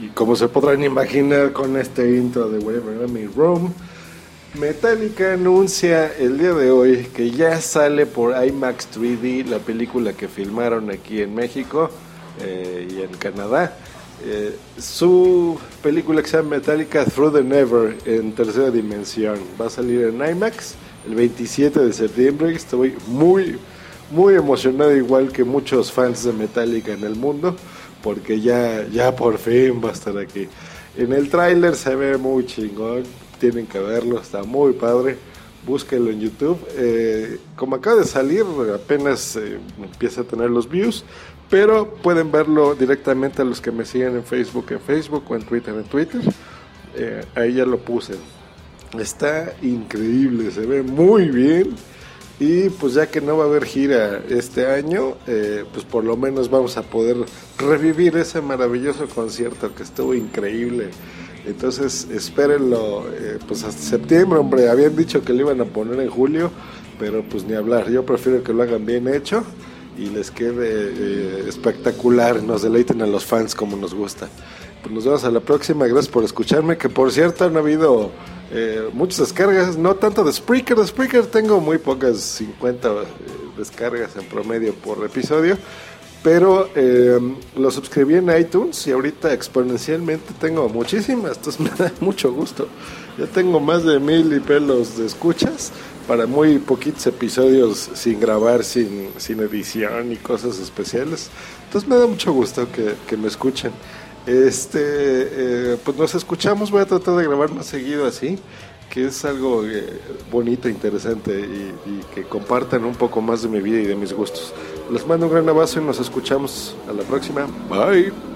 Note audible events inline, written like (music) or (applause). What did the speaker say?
Y como se podrán imaginar con este intro de Whatever Me Room, Metallica anuncia el día de hoy que ya sale por IMAX 3D la película que filmaron aquí en México eh, y en Canadá. Eh, su película que se llama Metallica Through the Never en tercera dimensión va a salir en IMAX el 27 de septiembre. Estoy muy, muy emocionado, igual que muchos fans de Metallica en el mundo, porque ya, ya por fin va a estar aquí. En el tráiler se ve muy chingón, tienen que verlo, está muy padre. Búsquenlo en YouTube. Eh, como acaba de salir, apenas eh, empieza a tener los views, pero pueden verlo directamente a los que me siguen en Facebook, en Facebook o en Twitter, en Twitter. Eh, ahí ya lo puse. Está increíble, se ve muy bien. Y pues ya que no va a haber gira este año, eh, pues por lo menos vamos a poder revivir ese maravilloso concierto que estuvo increíble. Entonces espérenlo eh, pues hasta septiembre, hombre. Habían dicho que lo iban a poner en julio, pero pues ni hablar. Yo prefiero que lo hagan bien hecho y les quede eh, espectacular, nos deleiten a los fans como nos gusta. Pues nos vemos a la próxima, gracias por escucharme, que por cierto han habido eh, muchas descargas, no tanto de Spreaker, de Spreaker tengo muy pocas, 50 eh, descargas en promedio por episodio, pero eh, lo suscribí en iTunes y ahorita exponencialmente tengo muchísimas, entonces (laughs) me da mucho gusto. Ya tengo más de mil y pelos de escuchas para muy poquitos episodios sin grabar, sin, sin edición y cosas especiales. Entonces me da mucho gusto que, que me escuchen. Este, eh, pues nos escuchamos, voy a tratar de grabar más seguido así, que es algo eh, bonito, interesante y, y que compartan un poco más de mi vida y de mis gustos. Les mando un gran abrazo y nos escuchamos a la próxima. Bye.